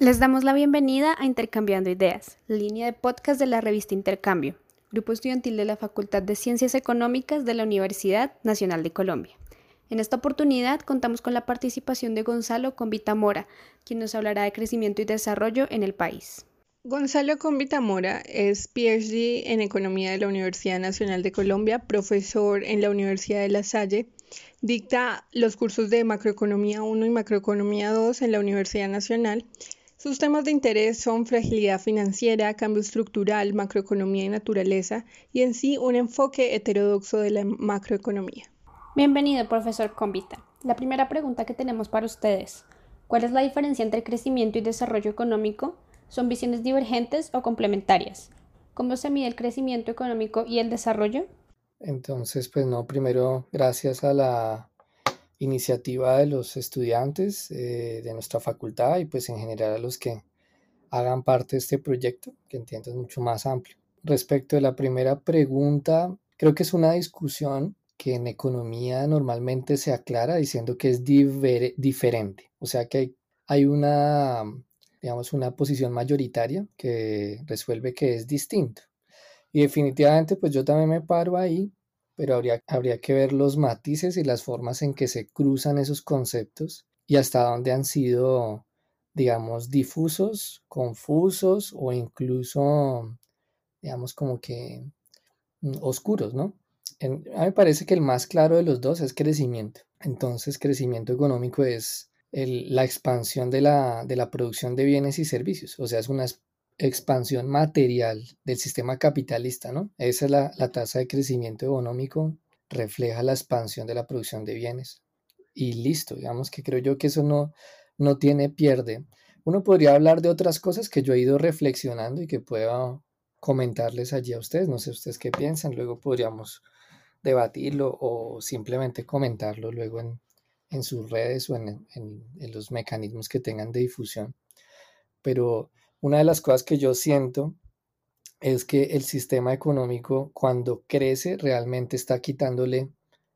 Les damos la bienvenida a Intercambiando Ideas, línea de podcast de la revista Intercambio, grupo estudiantil de la Facultad de Ciencias Económicas de la Universidad Nacional de Colombia. En esta oportunidad contamos con la participación de Gonzalo Convitamora, quien nos hablará de crecimiento y desarrollo en el país. Gonzalo Convitamora es PhD en Economía de la Universidad Nacional de Colombia, profesor en la Universidad de La Salle, dicta los cursos de Macroeconomía 1 y Macroeconomía 2 en la Universidad Nacional sus temas de interés son fragilidad financiera, cambio estructural, macroeconomía y naturaleza, y en sí un enfoque heterodoxo de la macroeconomía. Bienvenido, profesor Convita. La primera pregunta que tenemos para ustedes, ¿cuál es la diferencia entre crecimiento y desarrollo económico? ¿Son visiones divergentes o complementarias? ¿Cómo se mide el crecimiento económico y el desarrollo? Entonces, pues no, primero, gracias a la iniciativa de los estudiantes eh, de nuestra facultad y pues en general a los que hagan parte de este proyecto, que entiendo es mucho más amplio. Respecto de la primera pregunta, creo que es una discusión que en economía normalmente se aclara diciendo que es diferente, o sea que hay una, digamos, una posición mayoritaria que resuelve que es distinto. Y definitivamente, pues yo también me paro ahí pero habría, habría que ver los matices y las formas en que se cruzan esos conceptos y hasta dónde han sido, digamos, difusos, confusos o incluso, digamos, como que mm, oscuros, ¿no? a mí me parece que el más claro de los dos es crecimiento. Entonces, crecimiento económico es la expansión de la, de la producción de bienes y servicios. O sea, es una expansión material del sistema capitalista, ¿no? Esa es la, tasa de crecimiento económico, refleja la expansión de la producción de bienes. Y listo, digamos que creo yo que eso no, no tiene pierde. Uno podría hablar de otras cosas que yo he ido reflexionando y que pueda comentarles allí a ustedes. No sé ustedes qué piensan, luego podríamos debatirlo o simplemente comentarlo luego en, en sus redes o en, en, en los mecanismos que tengan de difusión. Pero una de las cosas que yo siento es que el sistema económico cuando crece realmente está quitándole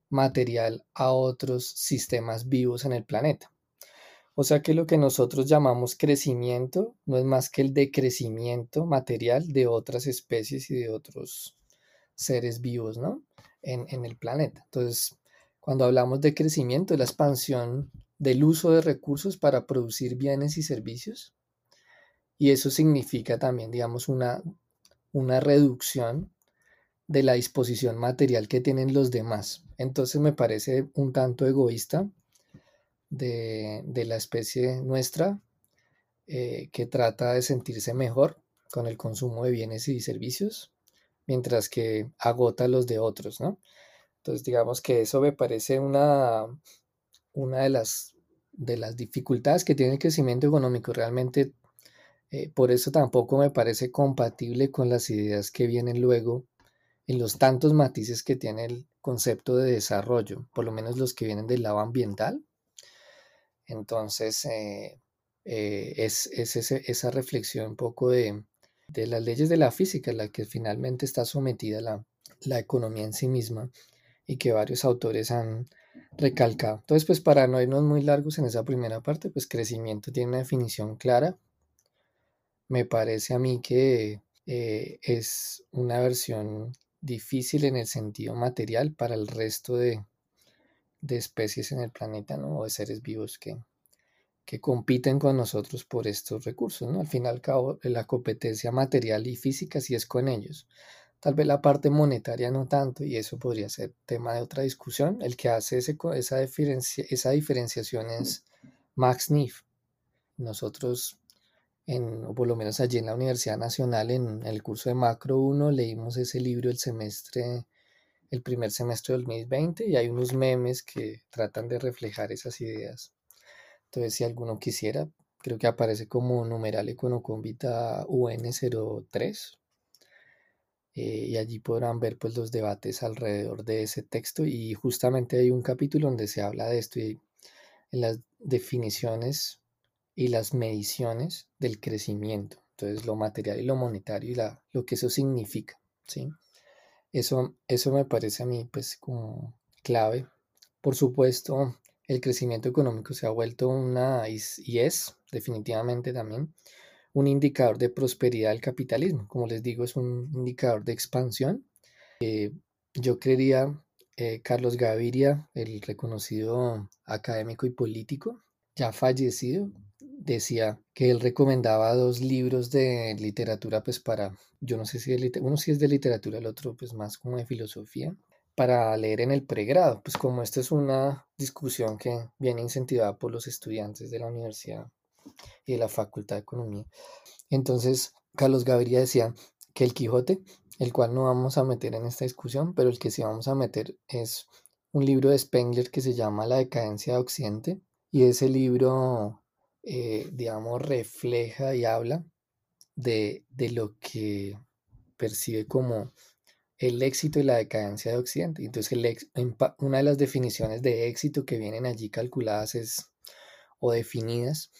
material a otros sistemas vivos en el planeta. O sea que lo que nosotros llamamos crecimiento no es más que el decrecimiento material de otras especies y de otros seres vivos, ¿no? En, en el planeta. Entonces, cuando hablamos de crecimiento, la expansión del uso de recursos para producir bienes y servicios y eso significa también, digamos, una, una reducción de la disposición material que tienen los demás. Entonces me parece un tanto egoísta de, la especie nuestra eh, que trata de sentirse mejor con el consumo de bienes y servicios, mientras que agota los de otros, ¿no? Entonces digamos que eso me parece una, una de, las, de las dificultades que tiene el crecimiento económico. Realmente eh, por eso tampoco me parece compatible con las ideas que vienen luego en los tantos matices que tiene el concepto de desarrollo, por lo menos los que vienen del lado ambiental. Entonces, eh, eh, es, esa reflexión un poco de, las leyes de la física, la que finalmente está sometida la, la economía en sí misma y que varios autores han recalcado. Entonces, pues para no irnos muy largos en esa primera parte, pues crecimiento tiene una definición clara, me parece a mí que eh, es una versión difícil en el sentido material para el resto de, especies en el planeta, ¿no? O de seres vivos que, que compiten con nosotros por estos recursos, ¿no? Al fin y al cabo, la competencia material y física sí es con ellos. Tal vez la parte monetaria no tanto, y eso podría ser tema de otra discusión. El que hace ese, esa, diferencia, esa diferenciación es Max Neff. Nosotros en, o por lo menos allí en la Universidad Nacional, en, el curso de Macro 1, leímos ese libro el semestre, el primer semestre del 2020, y hay unos memes que tratan de reflejar esas ideas. Entonces, si alguno quisiera, creo que aparece como numeral Econoconvita UN03. Eh, y allí podrán ver pues los debates alrededor de ese texto y justamente hay un capítulo donde se habla de esto y en las definiciones y las mediciones del crecimiento. Entonces, lo material y lo monetario y la, lo que eso significa, ¿sí? Eso, eso me parece a mí, pues, como clave. Por supuesto, el crecimiento económico se ha vuelto una, y es definitivamente también, un indicador de prosperidad del capitalismo. Como les digo, es un indicador de expansión. Eh, yo creería, eh, Carlos Gaviria, el reconocido académico y político, ya fallecido, decía que él recomendaba dos libros de literatura, pues para, yo no sé si es uno sí es de literatura, el otro pues más como de filosofía, para leer en el pregrado, pues como esta es una discusión que viene incentivada por los estudiantes de la universidad y de la Facultad de Economía. Entonces, Carlos Gaviria decía que el Quijote, el cual no vamos a meter en esta discusión, pero el que sí vamos a meter es un libro de Spengler que se llama La decadencia de Occidente, y ese libro, eh, digamos, refleja y habla de, de lo que percibe como el éxito y la decadencia de Occidente. Entonces, el una de las definiciones de éxito que vienen allí calculadas es, o definidas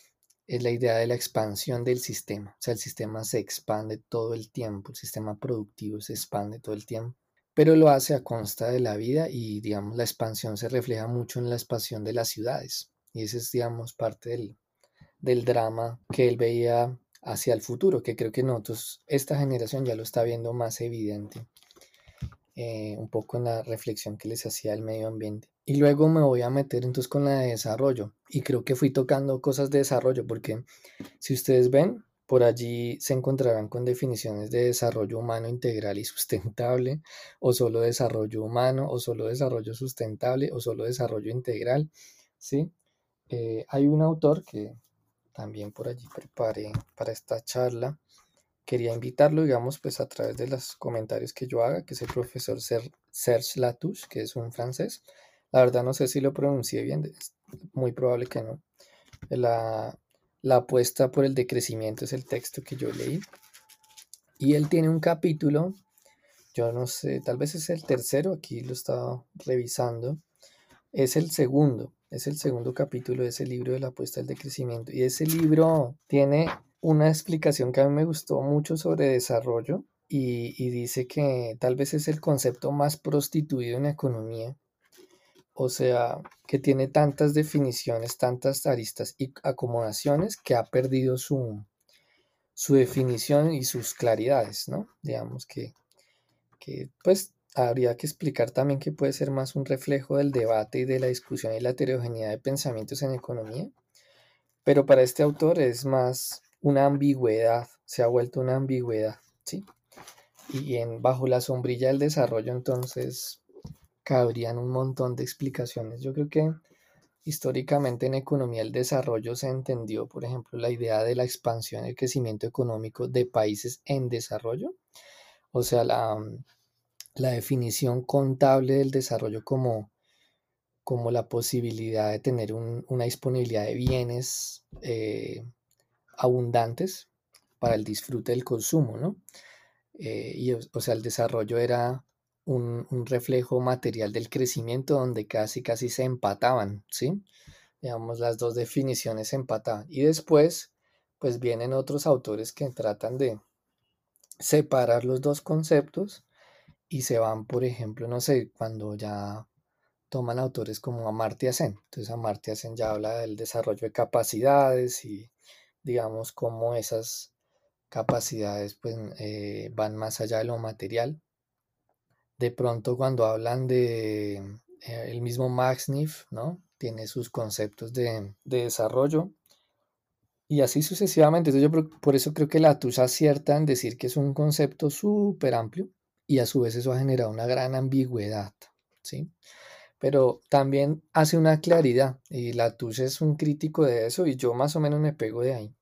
es la idea de la expansión del sistema. O sea, el sistema se expande todo el tiempo, el sistema productivo se expande todo el tiempo, pero lo hace a consta de la vida y, digamos, la expansión se refleja mucho en la expansión de las ciudades. Y ese es, digamos, parte del, del drama que él veía hacia el futuro, que creo que nosotros, esta generación ya lo está viendo más evidente. Eh, un poco en la reflexión que les hacía del medio ambiente. Y luego me voy a meter entonces con la de desarrollo. Y creo que fui tocando cosas de desarrollo porque si ustedes ven, por allí se encontrarán con definiciones de desarrollo humano integral y sustentable, o solo desarrollo humano, o solo desarrollo sustentable, o solo desarrollo integral. ¿sí? Eh, hay un autor que también por allí preparé para esta charla, quería invitarlo, digamos, pues a través de los comentarios que yo haga, que es el profesor Serge Latouche, que es un francés. La verdad no sé si lo pronuncié bien, es muy probable que no. La, la apuesta por el decrecimiento es el texto que yo leí. Y él tiene un capítulo, yo no sé, tal vez es el tercero, aquí lo estaba revisando. Es el segundo, es el segundo capítulo de ese libro de la apuesta del decrecimiento. Y ese libro tiene una explicación que a mí me gustó mucho sobre desarrollo y, dice que tal vez es el concepto más prostituido en economía. O sea, que tiene tantas definiciones, tantas aristas y acomodaciones que ha perdido su, su definición y sus claridades, ¿no? Digamos que, que, pues habría que explicar también que puede ser más un reflejo del debate y de la discusión y la heterogeneidad de pensamientos en economía, pero para este autor es más una ambigüedad, se ha vuelto una ambigüedad, ¿sí? Y en, bajo la sombrilla del desarrollo entonces cabrían un montón de explicaciones. Yo creo que históricamente en economía el desarrollo se entendió, por ejemplo, la idea de la expansión y el crecimiento económico de países en desarrollo, o sea, la, la definición contable del desarrollo como, como la posibilidad de tener una disponibilidad de bienes eh, abundantes para el disfrute del consumo, ¿no? Eh, y, o sea, el desarrollo era un, reflejo material del crecimiento donde casi, casi se empataban, ¿sí? Digamos, las dos definiciones se empataban. Y después, pues vienen otros autores que tratan de separar los dos conceptos y se van, por ejemplo, no sé, cuando ya toman autores como Amartya Sen. Entonces Amartya Sen ya habla del desarrollo de capacidades y digamos, cómo esas capacidades pues, eh, van más allá de lo material. De pronto cuando hablan de eh, el mismo Max ¿no? Tiene sus conceptos de, desarrollo y así sucesivamente. Entonces yo por eso creo que la TUSA acierta en decir que es un concepto súper amplio y a su vez eso ha generado una gran ambigüedad, ¿sí? pero también hace una claridad y la TUS es un crítico de eso y yo más o menos me pego de ahí.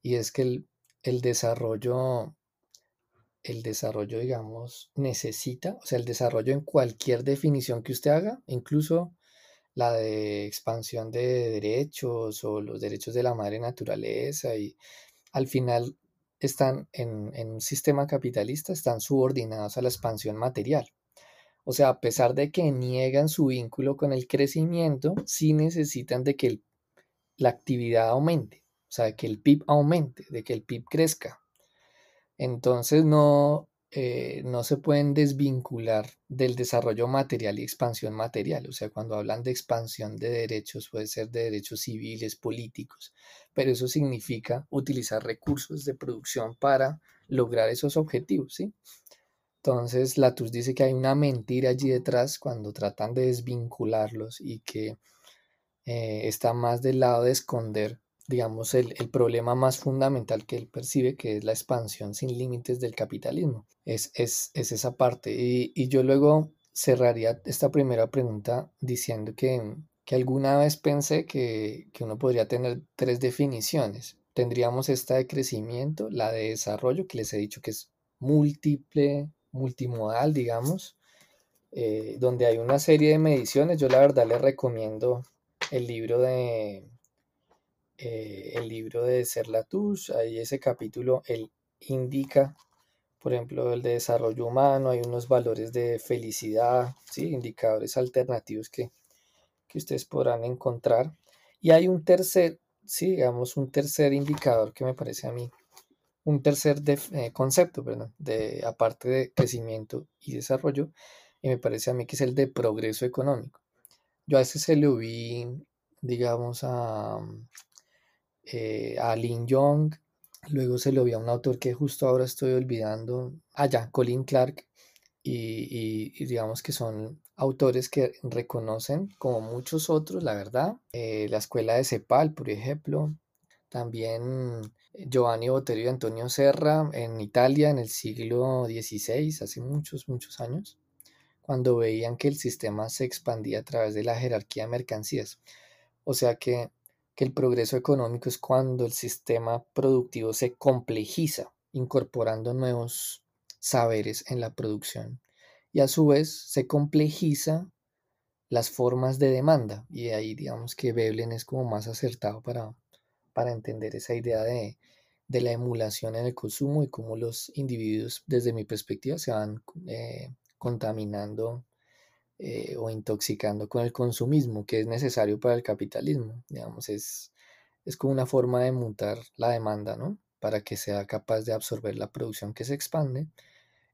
Y es que el, el desarrollo, el desarrollo, digamos, necesita, o sea, el desarrollo en cualquier definición que usted haga, incluso la de expansión de derechos o los derechos de la madre naturaleza y al final están en, en un sistema capitalista, están subordinados a la expansión material. O sea, a pesar de que niegan su vínculo con el crecimiento, sí necesitan de que la actividad aumente, o sea, de que el PIB aumente, de que el PIB crezca. Entonces no, eh, no se pueden desvincular del desarrollo material y expansión material. O sea, cuando hablan de expansión de derechos, puede ser de derechos civiles, políticos, pero eso significa utilizar recursos de producción para lograr esos objetivos, ¿sí? Entonces, Latus dice que hay una mentira allí detrás cuando tratan de desvincularlos y que eh, está más del lado de esconder, digamos, el, problema más fundamental que él percibe, que es la expansión sin límites del capitalismo. Es, es, esa parte. Y, yo luego cerraría esta primera pregunta diciendo que, que alguna vez pensé que, que uno podría tener tres definiciones. Tendríamos esta de crecimiento, la de desarrollo, que les he dicho que es múltiple, multimodal, digamos, eh, donde hay una serie de mediciones. Yo la verdad les recomiendo el libro de eh, el libro de Serlatouche, ahí ese capítulo, él indica, por ejemplo, el de desarrollo humano, hay unos valores de felicidad, ¿sí? indicadores alternativos que, que ustedes podrán encontrar. Y hay un tercer, sí, digamos, un tercer indicador que me parece a mí un tercer eh, concepto, perdón, de, aparte de crecimiento y desarrollo, y me parece a mí que es el de progreso económico. Yo a ese se lo vi, digamos, a, eh, a Lin Young, luego se lo vi a un autor que justo ahora estoy olvidando, allá, ah, Colin Clark, y, digamos que son autores que reconocen, como muchos otros, la verdad, eh, la escuela de CEPAL, por ejemplo, también Giovanni Botero y Antonio Serra en Italia en el siglo XVI, hace muchos, muchos años, cuando veían que el sistema se expandía a través de la jerarquía de mercancías. O sea que, que el progreso económico es cuando el sistema productivo se complejiza, incorporando nuevos saberes en la producción. Y a su vez se complejiza las formas de demanda. Y ahí digamos que Veblen es como más acertado para, para entender esa idea de, la emulación en el consumo y cómo los individuos, desde mi perspectiva, se van eh, contaminando eh, o intoxicando con el consumismo, que es necesario para el capitalismo. Digamos, es, es como una forma de mutar la demanda, ¿no? Para que sea capaz de absorber la producción que se expande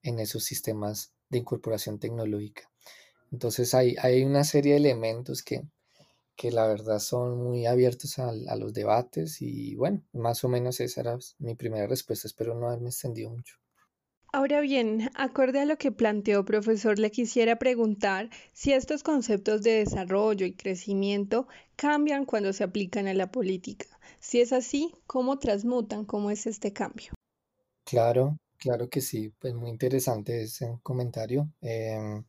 en esos sistemas de incorporación tecnológica. Entonces hay, hay una serie de elementos que, que la verdad son muy abiertos a, los debates y bueno, más o menos esa era mi primera respuesta, espero no haberme extendido mucho. Ahora bien, acorde a lo que planteó profesor, le quisiera preguntar si estos conceptos de desarrollo y crecimiento cambian cuando se aplican a la política. Si es así, ¿cómo transmutan? ¿Cómo es este cambio? Claro, claro que sí, pues muy interesante ese comentario. Em,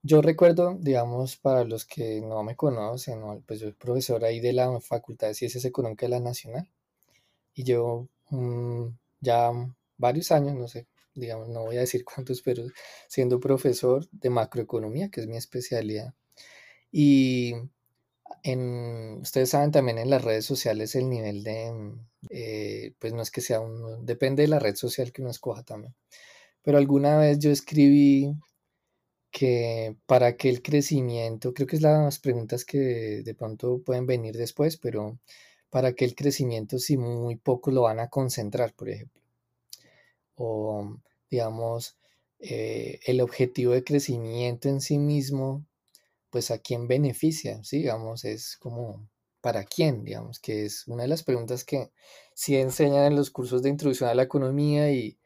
yo recuerdo, digamos, para los que no me conocen, pues yo soy profesor ahí de la Facultad de Ciencias Económicas de la Nacional y llevo mm, ya varios años, no sé, digamos, no voy a decir cuántos, pero siendo profesor de macroeconomía, que es mi especialidad. Y en, ustedes saben también en las redes sociales el nivel de, eh, pues no es que sea un, depende de la red social que uno escoja también. Pero alguna vez yo escribí que para que el crecimiento, creo que es las preguntas que de pronto pueden venir después, pero para que el crecimiento si muy poco lo van a concentrar, por ejemplo. O digamos, eh, el objetivo de crecimiento en sí mismo, pues a quién beneficia, digamos, es como para quién, digamos, que es una de las preguntas que sí enseñan en los cursos de introducción a la economía y,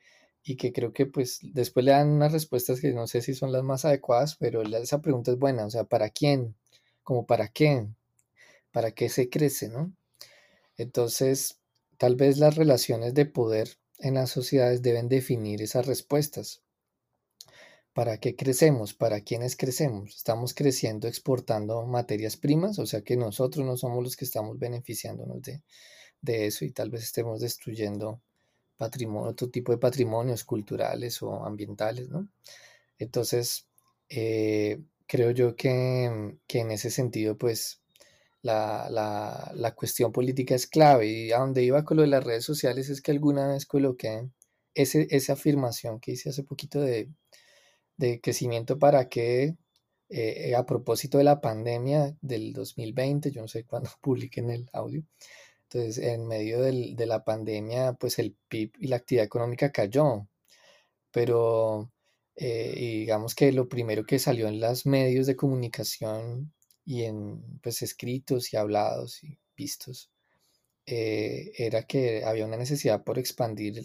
y que creo que pues después le dan unas respuestas que no sé si son las más adecuadas, pero esa pregunta es buena, o sea, ¿para quién? Como para qué? ¿Para qué se crece, no? Entonces, tal vez las relaciones de poder en las sociedades deben definir esas respuestas. ¿Para qué crecemos? ¿Para quiénes crecemos? ¿Estamos creciendo exportando materias primas? O sea que nosotros no somos los que estamos beneficiándonos de, de eso y tal vez estemos destruyendo patrimonio, otro tipo de patrimonios culturales o ambientales, ¿no? Entonces, eh, creo yo que, en ese sentido, pues, la, la, cuestión política es clave. Y a donde iba con lo de las redes sociales es que alguna vez coloqué ese, esa afirmación que hice hace poquito de, de crecimiento para que, eh, a propósito de la pandemia del 2020, yo no sé cuándo publiquen el audio, entonces, en medio de la pandemia, pues el PIB y la actividad económica cayó, pero eh, digamos que lo primero que salió en los medios de comunicación y en pues, escritos y hablados y vistos eh, era que había una necesidad por expandir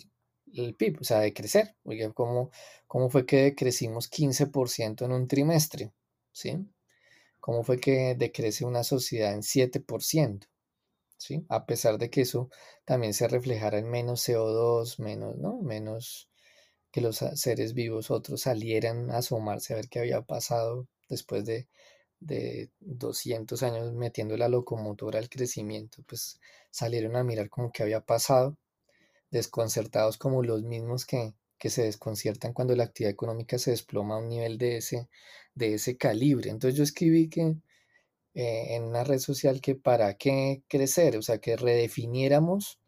el, PIB, o sea, de crecer. Oiga, ¿cómo, ¿cómo fue que crecimos 15% en un trimestre? ¿Sí? ¿Cómo fue que decrece una sociedad en 7%? ¿Sí? A pesar de que eso también se reflejara en menos CO2, menos, ¿no? Menos que los seres vivos otros salieran a asomarse a ver qué había pasado después de, de 200 años metiendo la locomotora al crecimiento, pues salieron a mirar como que había pasado, desconcertados como los mismos que, que se desconciertan cuando la actividad económica se desploma a un nivel de ese, de ese calibre. Entonces yo escribí que eh, en una red social que para qué crecer, o sea, que redefiniéramos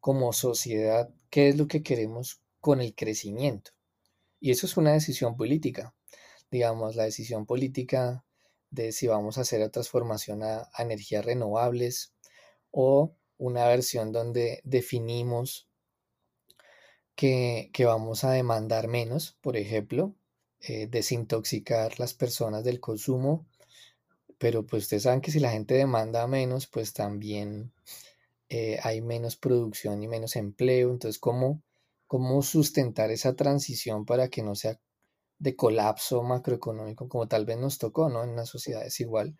como sociedad qué es lo que queremos con el crecimiento. Y eso es una decisión política. Digamos, la decisión política de si vamos a hacer la transformación a, energías renovables o una versión donde definimos que, vamos a demandar menos, por ejemplo, eh, desintoxicar las personas del consumo, pero pues ustedes saben que si la gente demanda menos, pues también eh, hay menos producción y menos empleo, entonces ¿cómo cómo sustentar esa transición para que no sea de colapso macroeconómico como tal vez nos tocó, ¿no? En una sociedad desigual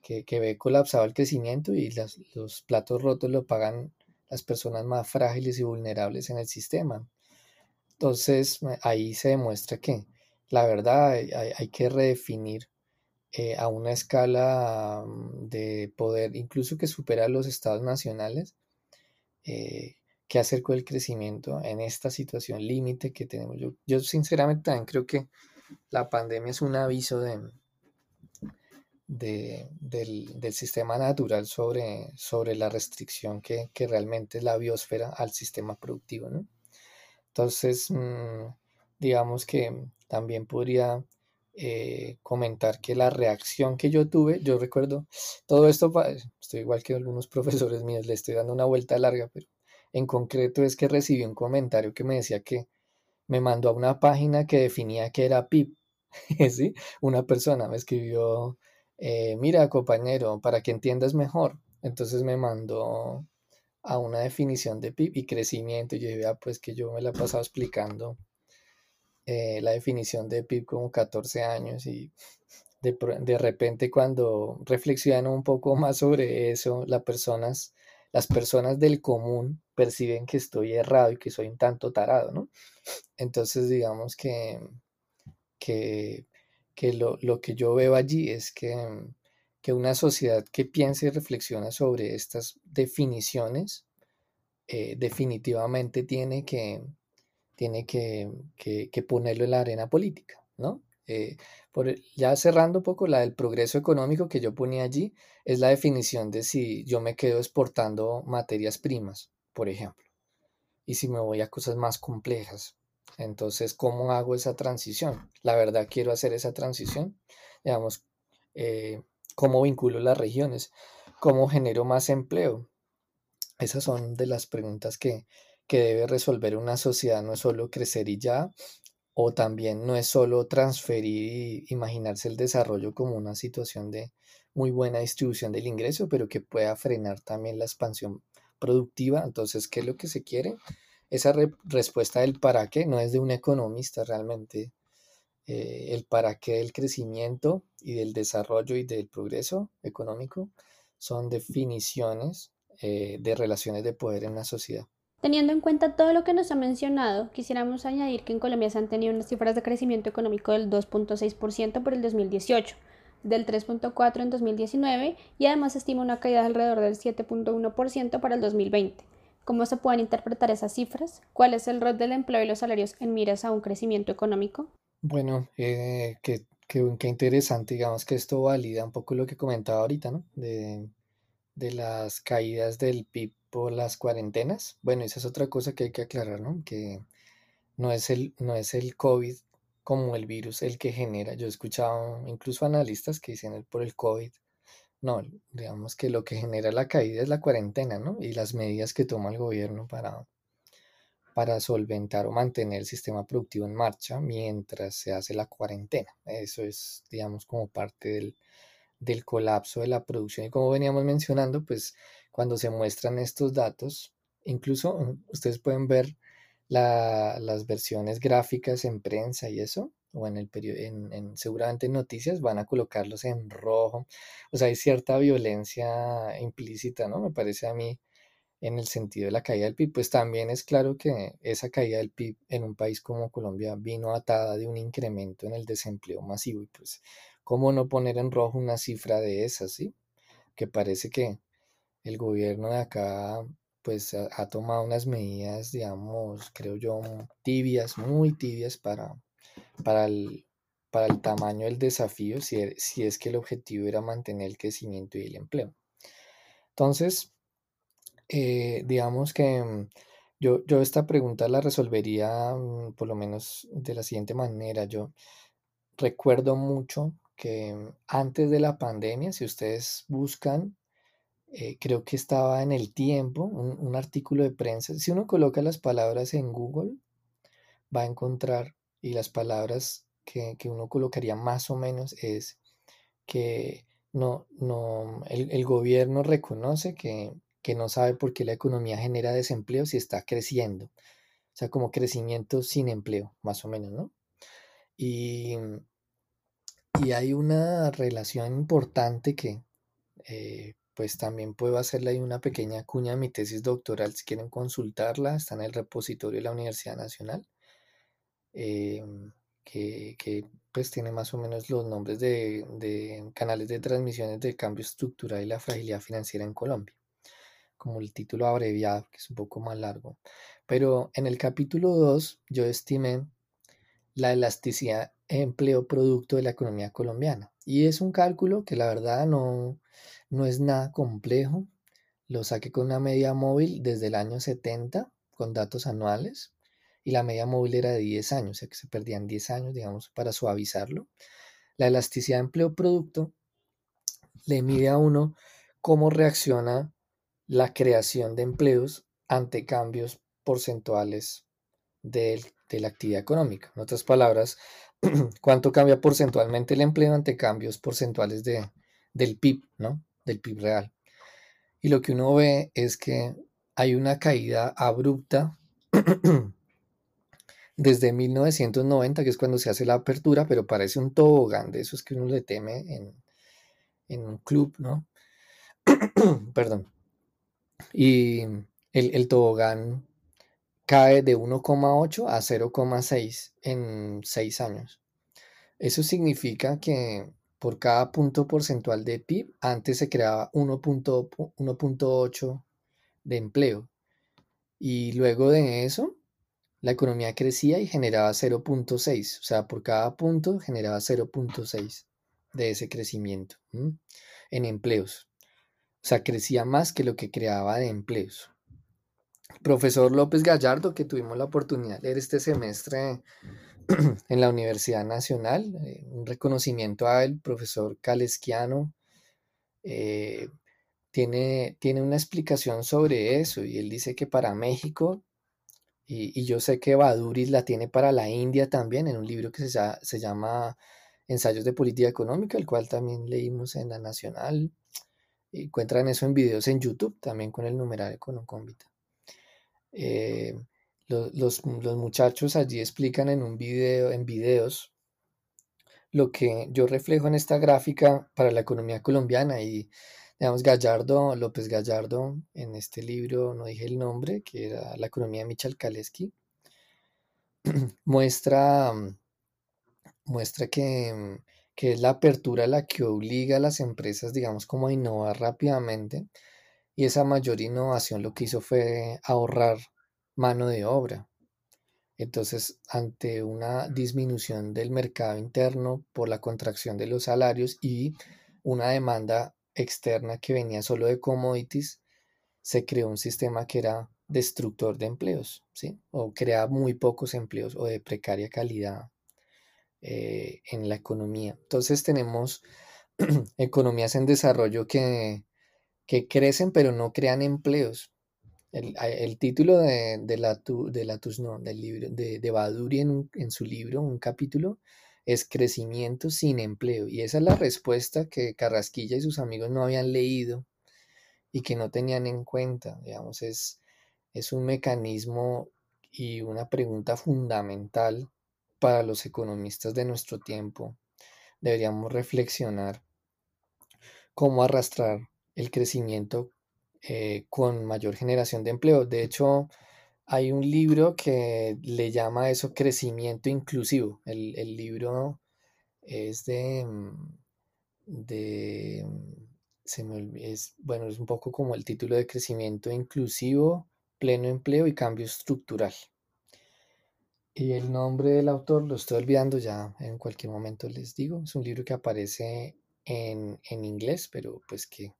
que, que ve colapsado el crecimiento y los platos rotos lo pagan las personas más frágiles y vulnerables en el sistema. Entonces ahí se demuestra que la verdad hay, que redefinir eh, a una escala mm, de poder incluso que supera los estados nacionales eh, qué hacer con el crecimiento en esta situación límite que tenemos. Yo, yo sinceramente también creo que la pandemia es un aviso de, del, sistema natural sobre, sobre la restricción que, realmente es la biosfera al sistema productivo. Entonces, mm, digamos que también podría eh, comentar que la reacción que yo tuve, yo recuerdo todo esto, estoy igual que algunos profesores míos, le estoy dando una vuelta larga, pero en concreto es que recibí un comentario que me decía que me mandó a una página que definía que era PIB. ¿Sí? Una persona me escribió, eh, mira compañero, para que entiendas mejor. Entonces me mandó a una definición de PIB y crecimiento. Y yo dije, ah, pues que yo me la he pasado explicando eh, la definición de PIB como 14 años y de, de repente cuando reflexionan un poco más sobre eso, las personas las personas del común perciben que estoy errado y que soy un tanto tarado, ¿no? Entonces, digamos que, que, lo, que yo veo allí es que, una sociedad que piense y reflexiona sobre estas definiciones, eh, definitivamente tiene que, tiene que, que ponerlo en la arena política, ¿no? Eh, por, ya cerrando un poco la del progreso económico que yo ponía allí, es la definición de si yo me quedo exportando materias primas, por ejemplo, y si me voy a cosas más complejas. Entonces, ¿cómo hago esa transición? La verdad, quiero hacer esa transición. Digamos, eh, ¿cómo vinculo las regiones? ¿Cómo genero más empleo? Esas son de las preguntas que, que debe resolver una sociedad, no es solo crecer y ya, o también no es solo transferir y imaginarse el desarrollo como una situación de muy buena distribución del ingreso, pero que pueda frenar también la expansión productiva. Entonces, ¿qué es lo que se quiere? Esa respuesta del para qué no es de un economista realmente. Eh, el para qué del crecimiento y del desarrollo y del progreso económico son definiciones eh, de relaciones de poder en la sociedad. Teniendo en cuenta todo lo que nos ha mencionado, quisiéramos añadir que en Colombia se han tenido unas cifras de crecimiento económico del 2.6% por el 2018, del 3.4% en 2019 y además se estima una caída de alrededor del 7.1% para el 2020. ¿Cómo se pueden interpretar esas cifras? ¿Cuál es el rol del empleo y los salarios en miras a un crecimiento económico? Bueno, eh, qué, interesante, digamos que esto valida un poco lo que comentaba ahorita, ¿no? De las caídas del PIB por las cuarentenas. Bueno, esa es otra cosa que hay que aclarar, ¿no? Que no es el, no es el COVID como el virus el que genera. Yo he escuchado incluso analistas que dicen por el COVID. No, digamos que lo que genera la caída es la cuarentena, ¿no? Y las medidas que toma el gobierno para, para solventar o mantener el sistema productivo en marcha mientras se hace la cuarentena. Eso es, digamos, como parte del, del colapso de la producción. Y como veníamos mencionando, pues cuando se muestran estos datos, incluso mm, ustedes pueden ver las versiones gráficas en prensa y eso, o en el en, seguramente en noticias van a colocarlos en rojo. O sea, hay cierta violencia implícita, ¿no? Me parece a mí en el sentido de la caída del PIB, pues también es claro que esa caída del PIB en un país como Colombia vino atada de un incremento en el desempleo masivo y pues cómo no poner en rojo una cifra de esas, ¿sí? Que parece que el gobierno de acá pues ha, tomado unas medidas, digamos, creo yo, tibias, muy tibias para, para, el, para el tamaño del desafío, si, er, si es que el objetivo era mantener el crecimiento y el empleo. Entonces, eh, digamos que mm, yo, yo, esta pregunta la resolvería mm, por lo menos de la siguiente manera. Yo recuerdo mucho que antes de la pandemia, si ustedes buscan eh, creo que estaba en el tiempo, un, artículo de prensa. Si uno coloca las palabras en Google, va a encontrar, y las palabras que, uno colocaría más o menos es que no, no, el, gobierno reconoce que, que, no sabe por qué la economía genera desempleo si está creciendo. O sea, como crecimiento sin empleo, más o menos, ¿no? Y, y hay una relación importante que eh, pues también puedo hacerle ahí una pequeña cuña a mi tesis doctoral si quieren consultarla, está en el repositorio de la Universidad Nacional, em, que, pues tiene más o menos los nombres de, canales de transmisiones de cambio estructural y la fragilidad financiera en Colombia, como el título abreviado, que es un poco más largo. Pero en el capítulo 2 yo estimé la elasticidad empleo-producto de la economía colombiana. Y es un cálculo que la verdad no, no es nada complejo. Lo saqué con una media móvil desde el año 70 con datos anuales y la media móvil era de 10 años, o sea que se perdían 10 años, digamos, para suavizarlo. La elasticidad de empleo-producto le mide a uno cómo reacciona la creación de empleos ante cambios porcentuales de, de la actividad económica. En otras palabras, cuánto cambia porcentualmente el empleo ante cambios porcentuales de, del PIB, ¿no? Del PIB real. Y lo que uno ve es que hay una caída abrupta desde 1990, que es cuando se hace la apertura, pero parece un tobogán de esos que uno le teme en, en un club, ¿no? Perdón. Y el, el tobogán cae de 1,8 a 0,6 en 6 años. Eso significa que por cada punto porcentual de PIB, antes se creaba 1.8 de empleo. Y luego de eso, la economía crecía y generaba 0.6. O sea, por cada punto generaba 0.6 de ese crecimiento en empleos. O sea, crecía más que lo que creaba de empleos profesor López Gallardo, que tuvimos la oportunidad de leer este semestre en la Universidad Nacional, eh, un reconocimiento a él, profesor Calesquiano, eh, tiene, tiene una explicación sobre eso y él dice que para México, y, yo sé que Baduris la tiene para la India también, en un libro que se, se llama Ensayos de Política Económica, el cual también leímos en la Nacional. Encuentran eso en videos en YouTube, también con el numeral Econocombita. Eh, los, muchachos allí explican en un video, en videos, lo que yo reflejo en esta gráfica para la economía colombiana y digamos Gallardo, López Gallardo, en este libro, no dije el nombre, que era La economía de Michal Kaleski, muestra, muestra que, que es la apertura la que obliga a las empresas, digamos, como a innovar rápidamente y esa mayor innovación lo que hizo fue ahorrar mano de obra. Entonces, ante una disminución del mercado interno por la contracción de los salarios y una demanda externa que venía solo de commodities, se creó un sistema que era destructor de empleos, ¿sí? O crea muy pocos empleos o de precaria calidad eh, en la economía. Entonces tenemos economías en desarrollo que que crecen pero no crean empleos. el, título de, de, la, de no, del libro, de, de Baduri en, en su libro, un capítulo, es crecimiento sin empleo. Y esa es la respuesta que Carrasquilla y sus amigos no habían leído y que no tenían en cuenta. Digamos, es, es un mecanismo y una pregunta fundamental para los economistas de nuestro tiempo. Deberíamos reflexionar cómo arrastrar el crecimiento eh, con mayor generación de empleo. De hecho, hay un libro que le llama eso crecimiento inclusivo. El, libro es de, mm, de mm, se me es, bueno, es un poco como el título de crecimiento inclusivo, pleno empleo y cambio estructural. Y el nombre del autor lo estoy olvidando ya, en cualquier momento les digo. Es un libro que aparece en, en inglés, pero pues que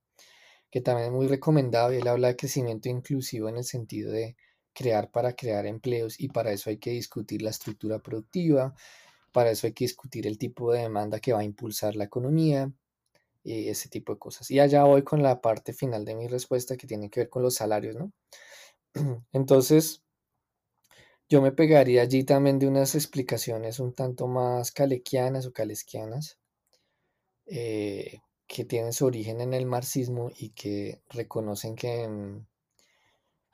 que también es muy recomendado y él habla de crecimiento inclusivo en el sentido de crear para crear empleos y para eso hay que discutir la estructura productiva, para eso hay que discutir el tipo de demanda que va a impulsar la economía y ese tipo de cosas. Y allá voy con la parte final de mi respuesta que tiene que ver con los salarios, ¿no? Entonces, yo me pegaría allí también de unas explicaciones un tanto más calequianas o calesquianas. Eh, que tienen su origen en el marxismo y que reconocen que, mm,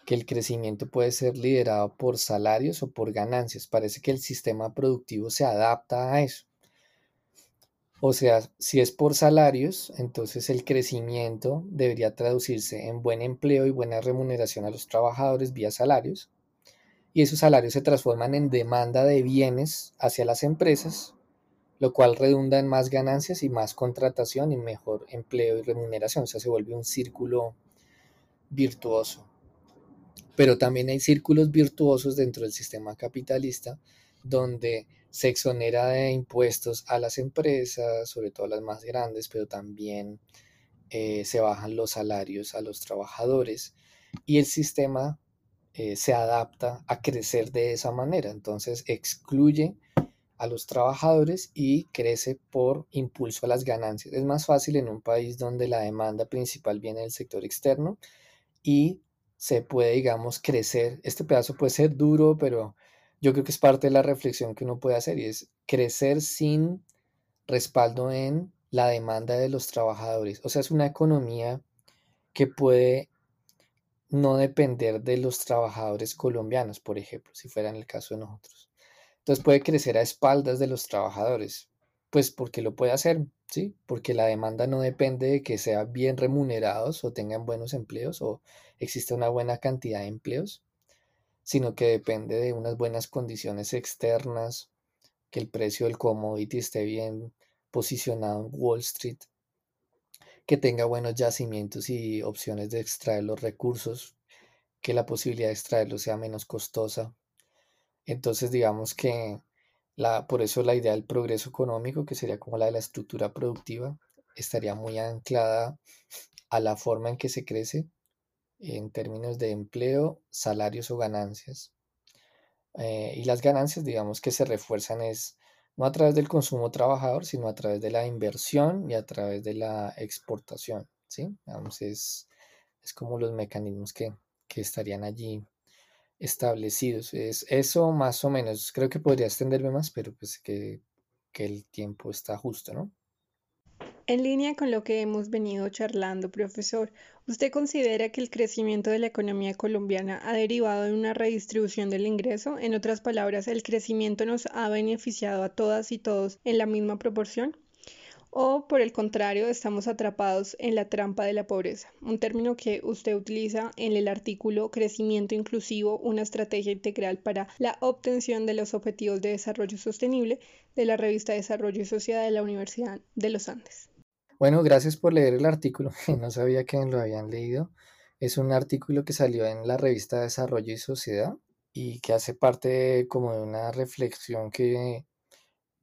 que el crecimiento puede ser liderado por salarios o por ganancias. Parece que el sistema productivo se adapta a eso. O sea, si es por salarios, entonces el crecimiento debería traducirse en buen empleo y buena remuneración a los trabajadores vía salarios. Y esos salarios se transforman en demanda de bienes hacia las empresas lo cual redunda en más ganancias y más contratación y mejor empleo y remuneración. O sea, se vuelve un círculo virtuoso. Pero también hay círculos virtuosos dentro del sistema capitalista donde se exonera de impuestos a las empresas, sobre todo las más grandes, pero también eh, se bajan los salarios a los trabajadores y el sistema eh, se adapta a crecer de esa manera. Entonces excluye a los trabajadores y crece por impulso a las ganancias. Es más fácil en un país donde la demanda principal viene del sector externo y se puede, digamos, crecer. Este pedazo puede ser duro, pero yo creo que es parte de la reflexión que uno puede hacer y es crecer sin respaldo en la demanda de los trabajadores. O sea, es una economía que puede no depender de los trabajadores colombianos, por ejemplo, si fuera en el caso de nosotros. Entonces puede crecer a espaldas de los trabajadores, pues porque lo puede hacer, ¿sí? Porque la demanda no depende de que sean bien remunerados o tengan buenos empleos o exista una buena cantidad de empleos, sino que depende de unas buenas condiciones externas, que el precio del commodity esté bien posicionado en Wall Street, que tenga buenos yacimientos y opciones de extraer los recursos, que la posibilidad de extraerlos sea menos costosa, entonces, digamos que la, por eso la idea del progreso económico, que sería como la de la estructura productiva, estaría muy anclada a la forma en que se crece en términos de empleo, salarios o ganancias. Eh, y las ganancias, digamos que se refuerzan es no a través del consumo trabajador, sino a través de la inversión y a través de la exportación. ¿sí? es, como los mecanismos que, que estarían allí establecidos. Es eso más o menos. Creo que podría extenderme más, pero pues que, que el tiempo está justo, ¿no? En línea con lo que hemos venido charlando, profesor, ¿usted considera que el crecimiento de la economía colombiana ha derivado en una redistribución del ingreso? En otras palabras, ¿el crecimiento nos ha beneficiado a todas y todos en la misma proporción? O por el contrario estamos atrapados en la trampa de la pobreza, un término que usted utiliza en el artículo Crecimiento Inclusivo, una estrategia integral para la obtención de los objetivos de desarrollo sostenible de la revista Desarrollo y Sociedad de la Universidad de los Andes. Bueno, gracias por leer el artículo, no sabía que lo habían leído. Es un artículo que salió en la revista Desarrollo y Sociedad y que hace parte como de una reflexión que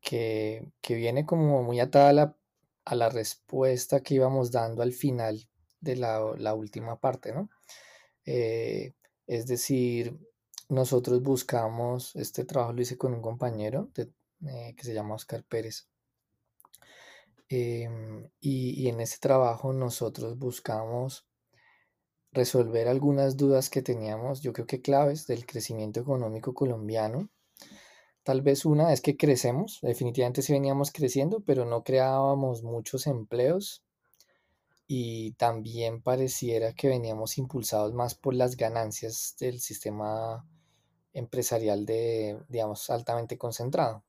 que, viene como muy atada a la, respuesta que íbamos dando al final de la, última parte, ¿no? Eh, es decir, nosotros buscamos, este trabajo lo hice con un compañero eh, que se llama Oscar Pérez. Em, y, en ese trabajo nosotros buscamos resolver algunas dudas que teníamos, yo creo que claves del crecimiento económico colombiano. Tal vez una es que crecemos, definitivamente sí veníamos creciendo, pero no creábamos muchos empleos y también pareciera que veníamos impulsados más por las ganancias del sistema empresarial de, digamos, altamente concentrado.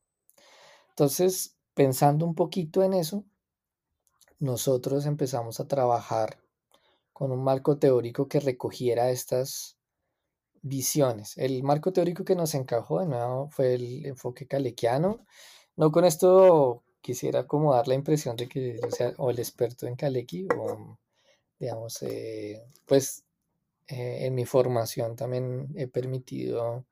Entonces, pensando un poquito en eso, nosotros empezamos a trabajar con un marco teórico que recogiera estas visiones. El marco teórico que nos encajó de nuevo fue el enfoque calequiano. No con esto quisiera como dar la impresión de que yo sea o el experto en Kaleki o, digamos, eh, pues eh, en mi formación también he permitido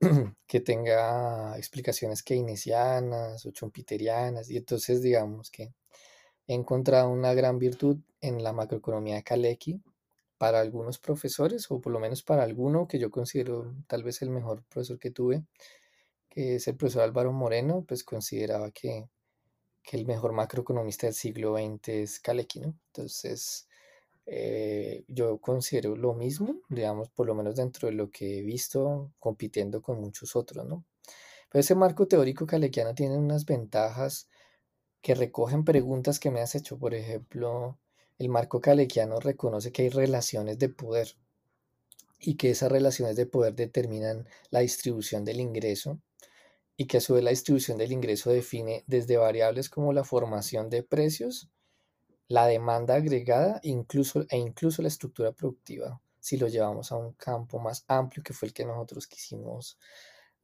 que tenga explicaciones keynesianas o chumpiterianas y entonces digamos que he encontrado una gran virtud en la macroeconomía de Kaleki para algunos profesores o por lo menos para alguno que yo considero tal vez el mejor profesor que tuve que es el profesor Álvaro Moreno pues consideraba que que el mejor macroeconomista del siglo XX es Kalecki, ¿no? Entonces, eh, yo considero lo mismo, digamos, por lo menos dentro de lo que he visto compitiendo con muchos otros, ¿no? Pero ese marco teórico kalekiano tiene unas ventajas que recogen preguntas que me has hecho. Por ejemplo, el marco kalekiano reconoce que hay relaciones de poder y que esas relaciones de poder determinan la distribución del ingreso y que a su vez la distribución del ingreso define desde variables como la formación de precios, la demanda agregada incluso, e incluso la estructura productiva, si lo llevamos a un campo más amplio que fue el que nosotros quisimos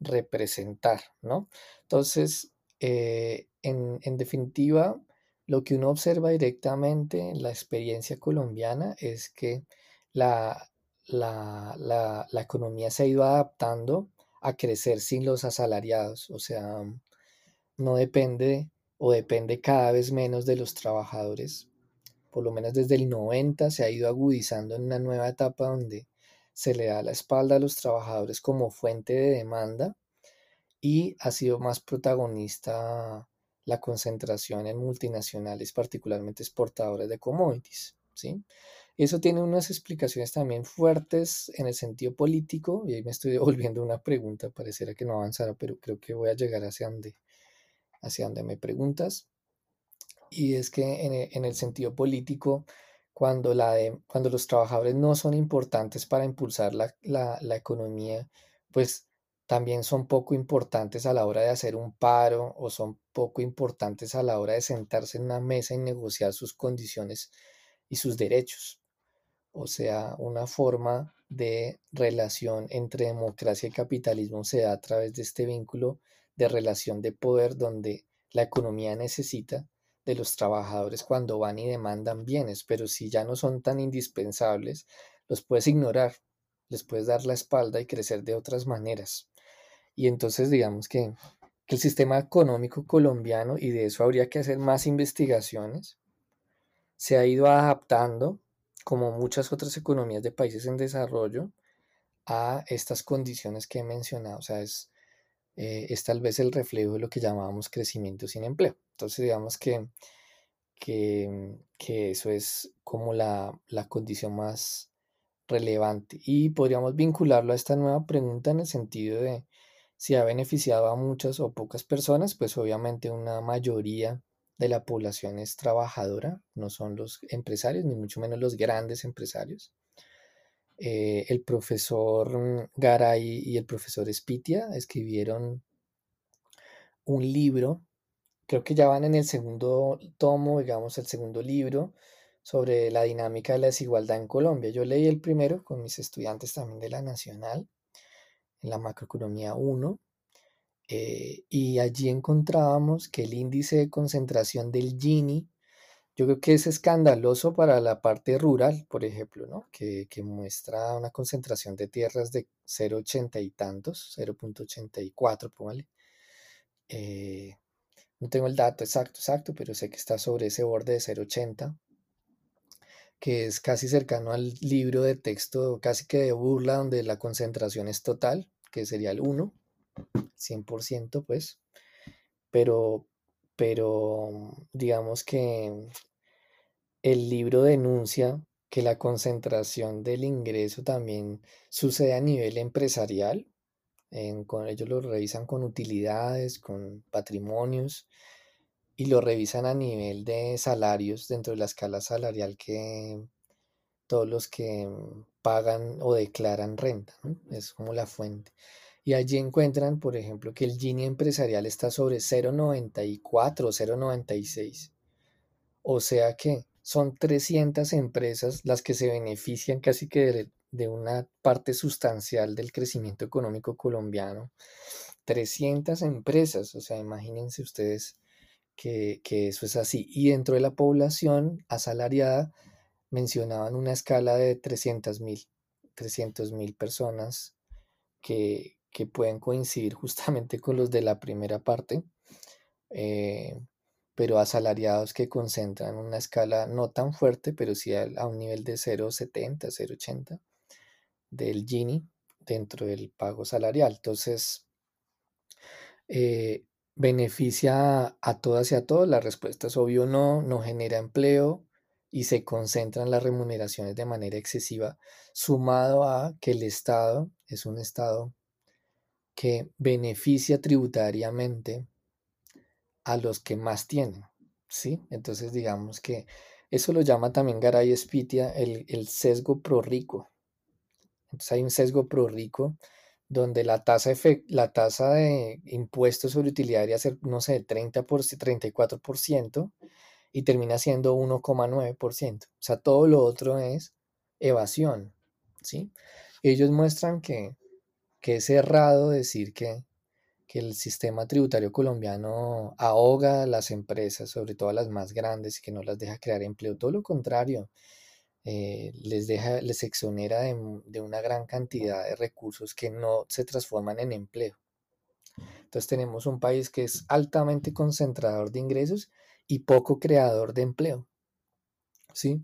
representar, ¿no? Entonces, eh, en, definitiva, lo que uno observa directamente en la experiencia colombiana es que la, la economía se ha ido adaptando a crecer sin los asalariados, o sea, no depende o depende cada vez menos de los trabajadores. Por lo menos desde el 90 se ha ido agudizando en una nueva etapa donde se le da la espalda a los trabajadores como fuente de demanda y ha sido más protagonista la concentración en multinacionales, particularmente exportadoras de commodities. ¿sí? Eso tiene unas explicaciones también fuertes en el sentido político, y ahí me estoy devolviendo una pregunta, pareciera que no avanzara, pero creo que voy a llegar hacia donde, hacia donde me preguntas. Y es que en el, sentido político, cuando, la cuando los trabajadores no son importantes para impulsar la, la economía, pues también son poco importantes a la hora de hacer un paro o son poco importantes a la hora de sentarse en una mesa y negociar sus condiciones y sus derechos o sea, una forma de relación entre democracia y capitalismo se da a través de este vínculo de relación de poder donde la economía necesita de los trabajadores cuando van y demandan bienes, pero si ya no son tan indispensables, los puedes ignorar, les puedes dar la espalda y crecer de otras maneras. Y entonces digamos que, que el sistema económico colombiano, y de eso habría que hacer más investigaciones, se ha ido adaptando como muchas otras economías de países en desarrollo, a estas condiciones que he mencionado. O sea, es, eh, es tal vez el reflejo de lo que llamábamos crecimiento sin empleo. Entonces, digamos que, que, eso es como la, la condición más relevante. Y podríamos vincularlo a esta nueva pregunta en el sentido de si ha beneficiado a muchas o pocas personas, pues obviamente una mayoría de la población es trabajadora, no son los empresarios, ni mucho menos los grandes empresarios. Eh, el profesor Garay y el profesor Spitia escribieron un libro, creo que ya van en el segundo tomo, digamos, el segundo libro, sobre la dinámica de la desigualdad en Colombia. Yo leí el primero con mis estudiantes también de la Nacional, en la macroeconomía 1, eh, y allí encontrábamos que el índice de concentración del Gini, yo creo que es escandaloso para la parte rural, por ejemplo, ¿no? que, muestra una concentración de tierras de 0,80 y tantos, 0.84, póngale. Eh, no tengo el dato exacto, exacto, pero sé que está sobre ese borde de 0,80, que es casi cercano al libro de texto, casi que de burla, donde la concentración es total, que sería el 1. 100%, pues, pero, pero digamos que el libro denuncia que la concentración del ingreso también sucede a nivel empresarial. con, ellos lo revisan con utilidades, con patrimonios y lo revisan a nivel de salarios dentro de la escala salarial que todos los que pagan o declaran renta, es como la fuente. Y allí encuentran, por ejemplo, que el Gini empresarial está sobre 0,94 o 0,96. O sea que son 300 empresas las que se benefician casi que de, una parte sustancial del crecimiento económico colombiano. 300 empresas, o sea, imagínense ustedes que, eso es así. Y dentro de la población asalariada mencionaban una escala de 300 mil, 300 mil personas que, que, pueden coincidir justamente con los de la primera parte, eh, pero asalariados que concentran una escala no tan fuerte, pero sí a, un nivel de 0,70, 0,80 del Gini dentro del pago salarial. Entonces, eh, beneficia a todas y a todos? La respuesta es obvio no, no genera empleo y se concentran las remuneraciones de manera excesiva, sumado a que el Estado es un Estado que beneficia tributariamente a los que más tienen, ¿sí? Entonces digamos que eso lo llama también Garay Espitia el, el sesgo pro rico. Entonces hay un sesgo pro rico donde la tasa, la tasa de impuestos sobre utilidad debería ser, no sé, 30 por, 34% y termina siendo 1,9%. O sea, todo lo otro es evasión, ¿sí? Ellos muestran que, que es errado decir que, que el sistema tributario colombiano ahoga a las empresas, sobre todo a las más grandes, y que no las deja crear empleo. Todo lo contrario, eh, les deja, les exonera de, una gran cantidad de recursos que no se transforman en empleo. Entonces tenemos un país que es altamente concentrador de ingresos y poco creador de empleo. ¿Sí?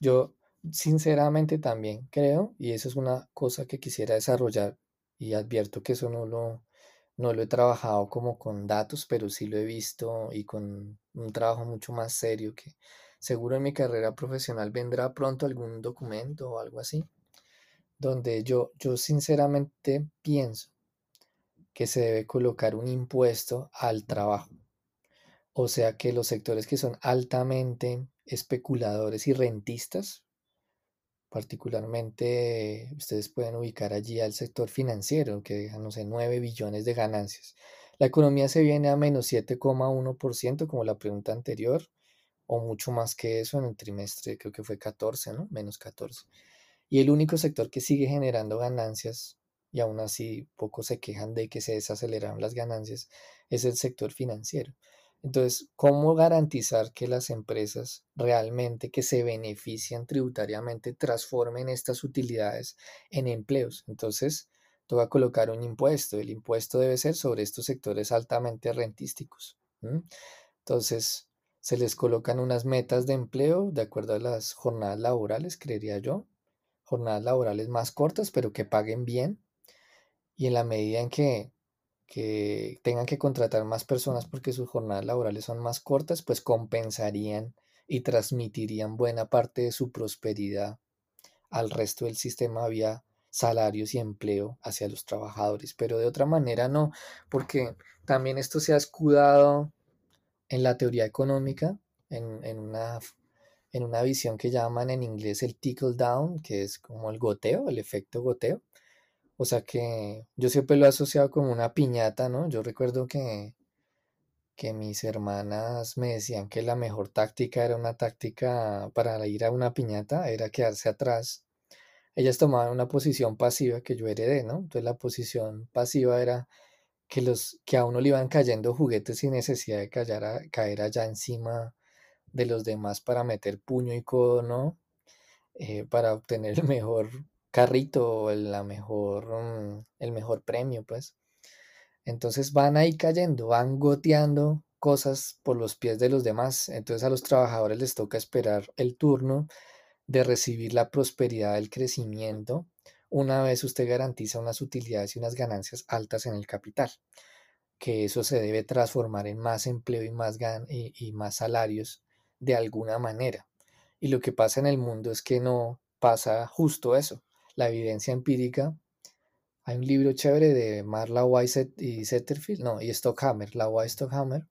Yo sinceramente también creo, y eso es una cosa que quisiera desarrollar, y advierto que eso no lo, no lo he trabajado como con datos, pero sí lo he visto y con un trabajo mucho más serio que Seguro en mi carrera profesional vendrá pronto algún documento o algo así, donde yo, yo sinceramente pienso que se debe colocar un impuesto al trabajo. O sea que los sectores que son altamente especuladores y rentistas, particularmente ustedes pueden ubicar allí al sector financiero, que deja, no sé, 9 billones de ganancias. La economía se viene a menos 7,1%, como la pregunta anterior o mucho más que eso en el trimestre, creo que fue 14, ¿no? Menos 14. Y el único sector que sigue generando ganancias, y aún así pocos se quejan de que se desaceleraron las ganancias, es el sector financiero. Entonces, ¿cómo garantizar que las empresas realmente que se benefician tributariamente transformen estas utilidades en empleos? Entonces, toca colocar un impuesto. El impuesto debe ser sobre estos sectores altamente rentísticos. Entonces, se les colocan unas metas de empleo de acuerdo a las jornadas laborales, creería yo. Jornadas laborales más cortas, pero que paguen bien. Y en la medida en que, que tengan que contratar más personas porque sus jornadas laborales son más cortas, pues compensarían y transmitirían buena parte de su prosperidad al resto del sistema vía salarios y empleo hacia los trabajadores. Pero de otra manera no, porque también esto se ha escudado en la teoría económica, en, una, en una visión que llaman en inglés el tickle down, que es como el goteo, el efecto goteo. O sea que yo siempre lo he asociado como una piñata, ¿no? Yo recuerdo que, que mis hermanas me decían que la mejor táctica era una táctica para ir a una piñata, era quedarse atrás. Ellas tomaban una posición pasiva que yo heredé, ¿no? Entonces la posición pasiva era que, los, que a uno le iban cayendo juguetes sin necesidad de caer, caer allá encima de los demás para meter puño y codo, ¿no? Eh, para obtener el mejor carrito la mejor, mm, el mejor premio, pues. Entonces van ahí cayendo, van goteando cosas por los pies de los demás. Entonces a los trabajadores les toca esperar el turno de recibir la prosperidad del crecimiento una vez usted garantiza unas utilidades y unas ganancias altas en el capital, que eso se debe transformar en más empleo y más, y, más salarios de alguna manera. Y lo que pasa en el mundo es que no pasa justo eso. La evidencia empírica. Hay un libro chévere de Marla Weiss y Setterfield, no, y Stockhammer, la Weiss Stockhammer,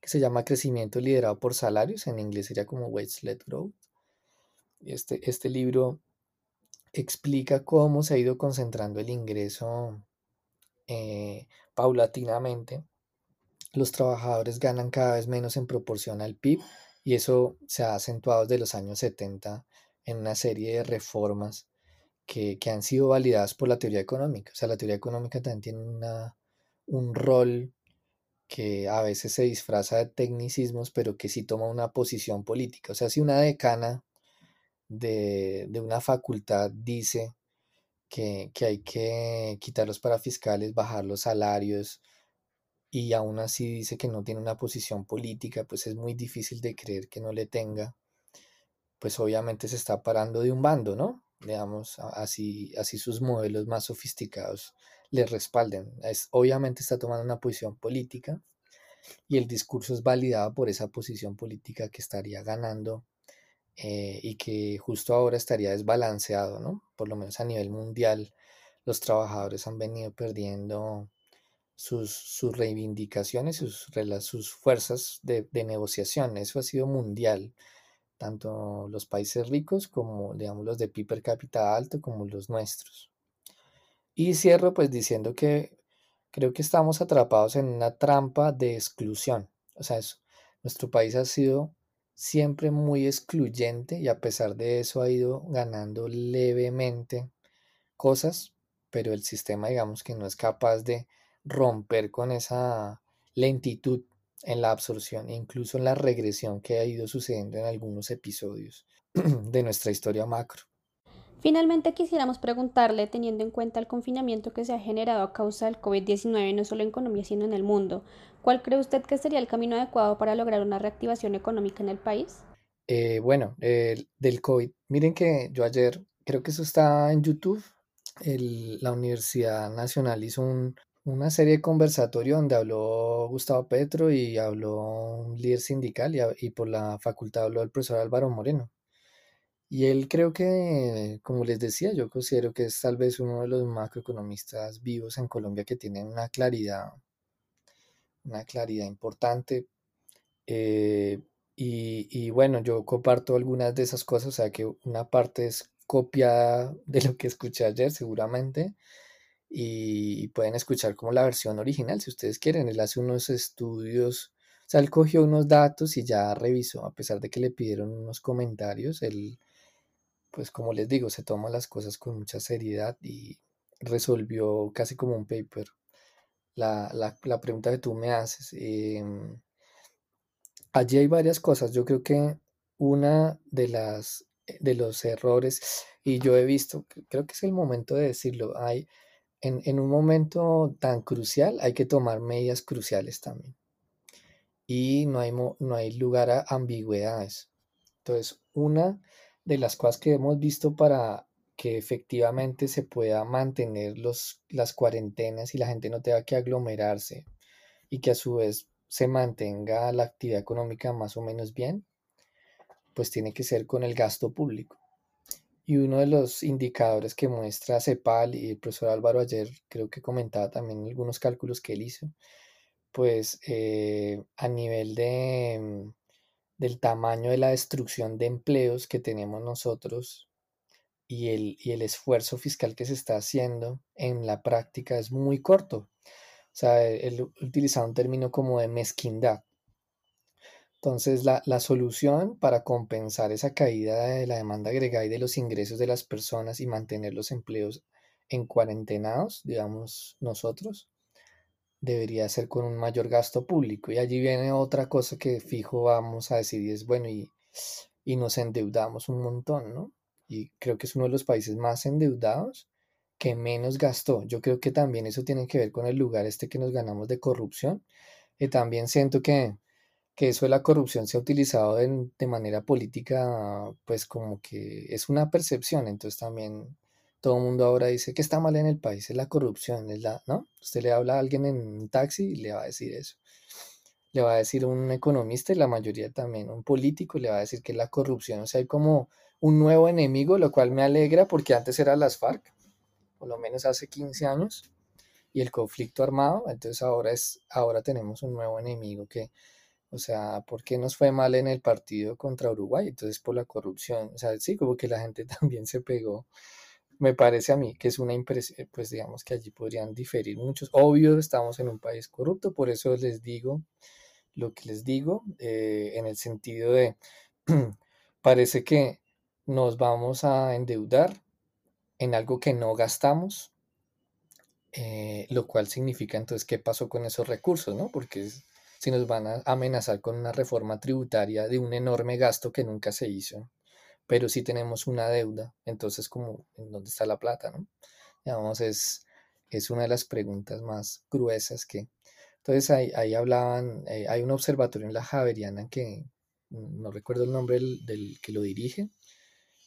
que se llama Crecimiento liderado por salarios, en inglés sería como Wage Led Growth. Este, este libro explica cómo se ha ido concentrando el ingreso eh, paulatinamente. Los trabajadores ganan cada vez menos en proporción al PIB y eso se ha acentuado desde los años 70 en una serie de reformas que, han sido validadas por la teoría económica. O sea, la teoría económica también tiene una, un rol que a veces se disfraza de tecnicismos, pero que sí toma una posición política. O sea, si una decana de, de una facultad dice que, que, hay que quitar los parafiscales, bajar los salarios, y aún así dice que no tiene una posición política, pues es muy difícil de creer que no le tenga, pues obviamente se está parando de un bando, ¿no? Digamos, así, así sus modelos más sofisticados le respalden. Es, obviamente está tomando una posición política y el discurso es validado por esa posición política que estaría ganando eh, y que justo ahora estaría desbalanceado, ¿no? Por lo menos a nivel mundial, los trabajadores han venido perdiendo sus, sus reivindicaciones, sus, fuerzas de, negociación. Eso ha sido mundial, tanto los países ricos como, digamos, los de PIB per cápita alto como los nuestros. Y cierro pues diciendo que creo que estamos atrapados en una trampa de exclusión. O sea, eso, nuestro país ha sido siempre muy excluyente y a pesar de eso ha ido ganando levemente cosas, pero el sistema digamos que no es capaz de romper con esa lentitud en la absorción e incluso en la regresión que ha ido sucediendo en algunos episodios de nuestra historia macro. Finalmente quisiéramos preguntarle, teniendo en cuenta el confinamiento que se ha generado a causa del COVID-19 no solo en Colombia sino en el mundo, ¿cuál cree usted que sería el camino adecuado para lograr una reactivación económica en el país? Eh, bueno, del COVID. Miren que yo ayer, creo que eso está en YouTube, la Universidad Nacional hizo un, una serie de conversatorio donde habló Gustavo Petro y habló un líder sindical y, por la facultad habló el profesor Álvaro Moreno. Y él creo que, como les decía, yo considero que es tal vez uno de los macroeconomistas vivos en Colombia que tiene una claridad, una claridad importante. Eh, y, bueno, yo comparto algunas de esas cosas, o sea que una parte es copiada de lo que escuché ayer seguramente, y pueden escuchar como la versión original si ustedes quieren. Él hace unos estudios, o sea, él cogió unos datos y ya revisó, a pesar de que le pidieron unos comentarios, él, pues como les digo, se toma las cosas con mucha seriedad y resolvió casi como un paper. La, la, pregunta que tú me haces, em, allí hay varias cosas. Yo creo que una de las de los errores, y yo he visto, creo que es el momento de decirlo, hay en, un momento tan crucial hay que tomar medidas cruciales también. Y no hay, no hay lugar a ambigüedades. Entonces, una de las cosas que hemos visto para que efectivamente se pueda mantener los, las cuarentenas y la gente no tenga que aglomerarse y que a su vez se mantenga la actividad económica más o menos bien, pues tiene que ser con el gasto público. Y uno de los indicadores que muestra CEPAL y el profesor Álvaro ayer creo que comentaba también algunos cálculos que él hizo, pues eh, a nivel de, mm, del tamaño de la destrucción de empleos que tenemos nosotros y el, y el esfuerzo fiscal que se está haciendo en la práctica es muy corto. O sea, él utilizaba un término como de mezquindad. Entonces, la, solución para compensar esa caída de la demanda agregada y de los ingresos de las personas y mantener los empleos en cuarentenados, digamos nosotros, debería ser con un mayor gasto público. Y allí viene otra cosa que fijo vamos a decir y es, bueno, y, y nos endeudamos un montón, ¿no? Y creo que es uno de los países más endeudados que menos gastó. Yo creo que también eso tiene que ver con el lugar este que nos ganamos de corrupción. Y también siento que que eso de la corrupción se ha utilizado de manera política, pues como que es una percepción, entonces también todo el mundo ahora dice que está mal en el país, es la corrupción, es la, ¿no? Usted le habla a alguien en un taxi y le va a decir eso. le va a decir un economista y la mayoría también un político le va a decir que es la corrupción. O sea, hay como un nuevo enemigo, lo cual me alegra porque antes era las FARC, por lo menos hace 15 años, y el conflicto armado, entonces ahora es ahora tenemos un nuevo enemigo que o sea, ¿por qué nos fue mal en el partido contra Uruguay? Entonces por la corrupción, o sea, sí, como que la gente también se pegó. Me parece a mí que es una impresión, pues digamos que allí podrían diferir muchos. Obvio, estamos en un país corrupto, por eso les digo lo que les digo, eh, en el sentido de, parece que nos vamos a endeudar en algo que no gastamos, eh, lo cual significa entonces qué pasó con esos recursos, ¿no? Porque si nos van a amenazar con una reforma tributaria de un enorme gasto que nunca se hizo, pero si tenemos una deuda, entonces como, ¿en dónde está la plata, no? Digamos, es, es una de las preguntas más gruesas que, entonces ahí, hablaban, eh, hay un observatorio en la Javeriana que no recuerdo el nombre del, que lo dirige,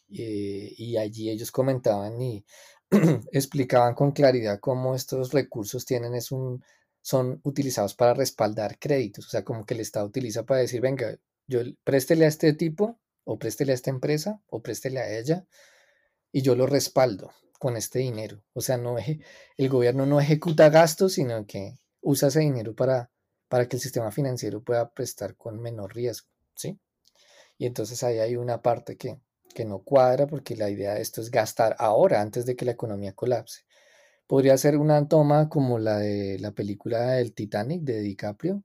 eh, y allí ellos comentaban y explicaban con claridad cómo estos recursos tienen es un, son utilizados para respaldar créditos, o sea, como que el Estado utiliza para decir, venga, yo préstele a este tipo, o préstele a esta empresa, o préstele a ella, y yo lo respaldo con este dinero. O sea, no el gobierno no ejecuta gastos, sino que usa ese dinero para, para que el sistema financiero pueda prestar con menor riesgo, ¿sí? Y entonces ahí hay una parte que, que no cuadra porque la idea de esto es gastar ahora antes de que la economía colapse. Podría ser una toma como la de la película del Titanic de DiCaprio,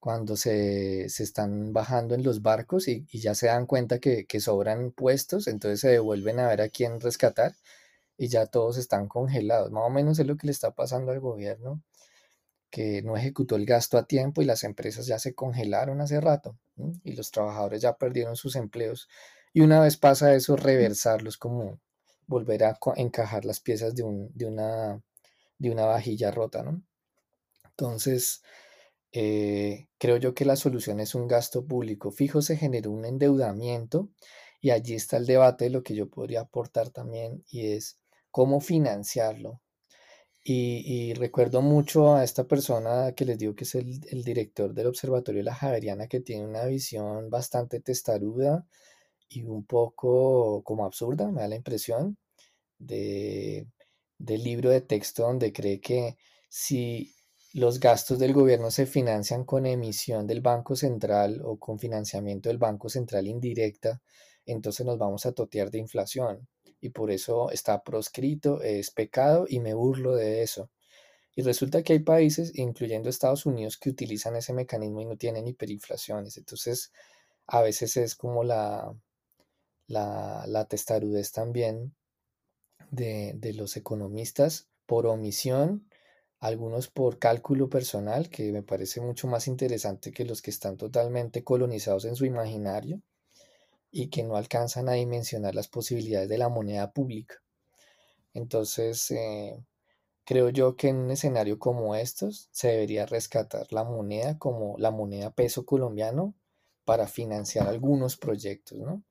cuando se, están bajando en los barcos y, ya se dan cuenta que, que, sobran puestos, entonces se devuelven a ver a quién rescatar y ya todos están congelados. Más o menos es lo que le está pasando al gobierno que no ejecutó el gasto a tiempo y las empresas ya se congelaron hace rato y los trabajadores ya perdieron sus empleos. Y una vez pasa eso, reversarlos como volver a encajar las piezas de, un, de, una, de una vajilla rota, ¿no? Entonces, eh, creo yo que la solución es un gasto público fijo, se generó un endeudamiento y allí está el debate de lo que yo podría aportar también y es cómo financiarlo, y, recuerdo mucho a esta persona que les digo que es el, director del Observatorio de la Javeriana, que tiene una visión bastante testaruda y un poco como absurda, me da la impresión, de, del libro de texto donde cree que si los gastos del gobierno se financian con emisión del Banco Central o con financiamiento del Banco Central indirecta, entonces nos vamos a totear de inflación y por eso está proscrito, es pecado y me burlo de eso. Y resulta que hay países, incluyendo Estados Unidos, que utilizan ese mecanismo y no tienen hiperinflaciones. Entonces, a veces es como la, la, la testarudez también de, de los economistas por omisión, algunos por cálculo personal, que me parece mucho más interesante que los que están totalmente colonizados en su imaginario y que no alcanzan a dimensionar las posibilidades de la moneda pública. Entonces, eh, creo yo que en un escenario como estos se debería rescatar la moneda como la moneda peso colombiano para financiar algunos proyectos, ¿no?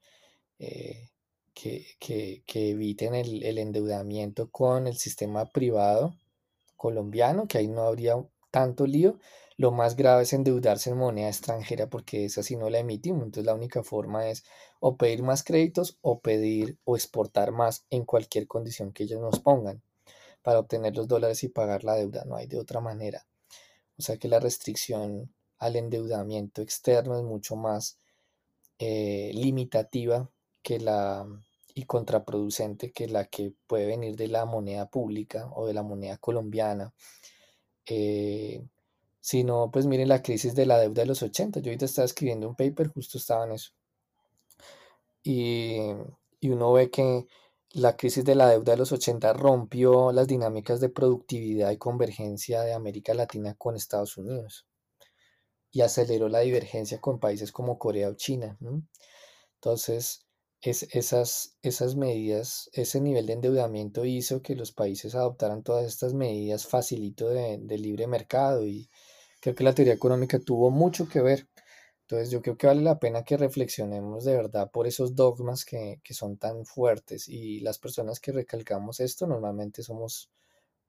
Eh, que, eviten el, el endeudamiento con el sistema privado colombiano, que ahí no habría tanto lío, lo más grave es endeudarse en moneda extranjera porque esa sí no la emitimos. Entonces la única forma es o pedir más créditos o pedir o exportar más en cualquier condición que ellos nos pongan para obtener los dólares y pagar la deuda. No hay de otra manera. O sea que la restricción al endeudamiento externo es mucho más eh, limitativa que la y contraproducente que la que puede venir de la moneda pública o de la moneda colombiana. Eh, pues miren la crisis de la deuda de los 80. Yo ahorita estaba escribiendo un paper, justo estaba en eso. Y, uno ve que la crisis de la deuda de los 80 rompió las dinámicas de productividad y convergencia de América Latina con Estados Unidos y aceleró la divergencia con países como Corea o China. Entonces, es, esas, esas medidas, ese nivel de endeudamiento hizo que los países adoptaran todas estas medidas facilito de, de libre mercado y, Creo que la teoría económica tuvo mucho que ver. Entonces yo creo que vale la pena que reflexionemos de verdad por esos dogmas que, son tan fuertes y las personas que recalcamos esto normalmente somos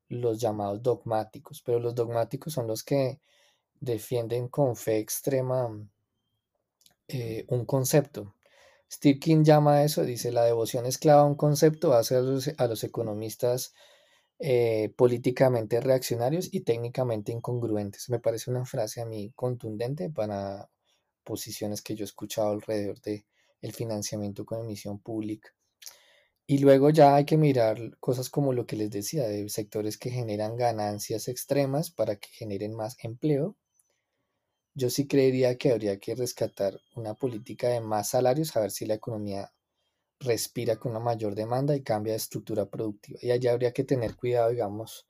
los llamados dogmáticos, pero los dogmáticos son los que defienden con fe extrema eh, un concepto. Steve King llama a eso, dice, la devoción esclava a un concepto hace a los, a los economistas eh, políticamente reaccionarios y técnicamente incongruentes. Me parece una frase a mí contundente para posiciones que yo he escuchado alrededor de el financiamiento con emisión pública. Y luego ya hay que mirar cosas como lo que les decía, de sectores que generan ganancias extremas para que generen más empleo. Yo sí creería que habría que rescatar una política de más salarios, a ver si la economía respira con una mayor demanda y cambia de estructura productiva. Y allá habría que tener cuidado, digamos,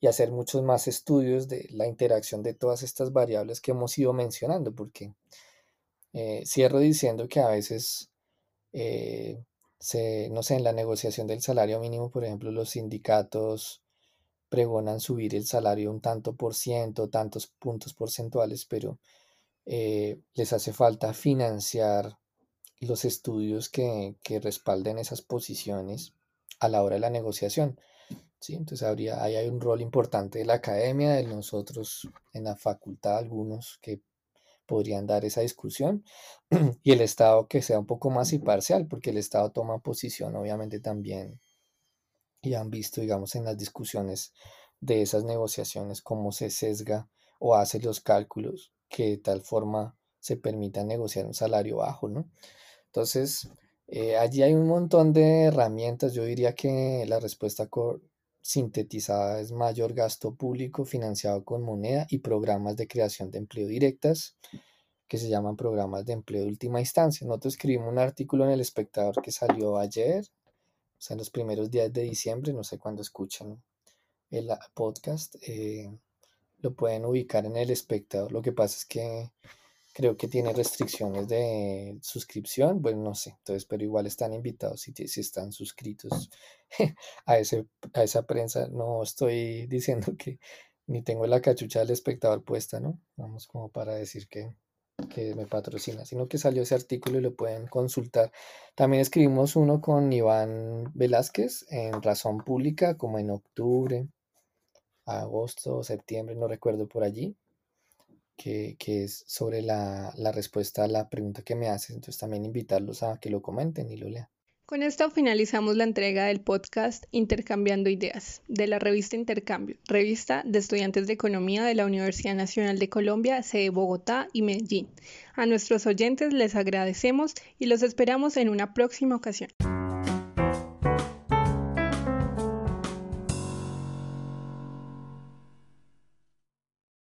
y hacer muchos más estudios de la interacción de todas estas variables que hemos ido mencionando, porque eh, cierro diciendo que a veces eh, no sé, en la negociación del salario mínimo, por ejemplo, los sindicatos pregonan subir el salario un tanto por ciento, tantos puntos porcentuales, pero eh, les hace falta financiar los estudios que, respalden esas posiciones a la hora de la negociación. ¿sí? Entonces habría, ahí hay un rol importante de la academia, de nosotros en la facultad, algunos que podrían dar esa discusión y el Estado que sea un poco más imparcial, porque el Estado toma posición obviamente también y han visto, digamos, en las discusiones de esas negociaciones cómo se sesga o hace los cálculos que de tal forma se permita negociar un salario bajo, ¿no? Entonces, eh, allí hay un montón de herramientas. Yo diría que la respuesta sintetizada es mayor gasto público financiado con moneda y programas de creación de empleo directas que se llaman programas de empleo de última instancia. Nosotros escribimos un artículo en El Espectador que salió ayer, o sea, los primeros días de diciembre, no sé cuándo escuchan el podcast, eh, lo pueden ubicar en El Espectador. Lo que pasa es que creo que tiene restricciones de suscripción, bueno, no sé, entonces, pero igual están invitados si, si están suscritos a, ese, a esa prensa. No estoy diciendo que ni tengo la cachucha del espectador puesta, ¿no? Vamos como para decir que, que me patrocina, sino que salió ese artículo y lo pueden consultar. También escribimos uno con Iván Velázquez en Razón Pública, como en octubre, agosto, septiembre, no recuerdo por allí que, es sobre la, la, respuesta a la pregunta que me haces. Entonces también invitarlos a que lo comenten y lo lean. Con esto finalizamos la entrega del podcast Intercambiando Ideas de la revista Intercambio, revista de estudiantes de economía de la Universidad Nacional de Colombia, sede Bogotá y Medellín. A nuestros oyentes les agradecemos y los esperamos en una próxima ocasión.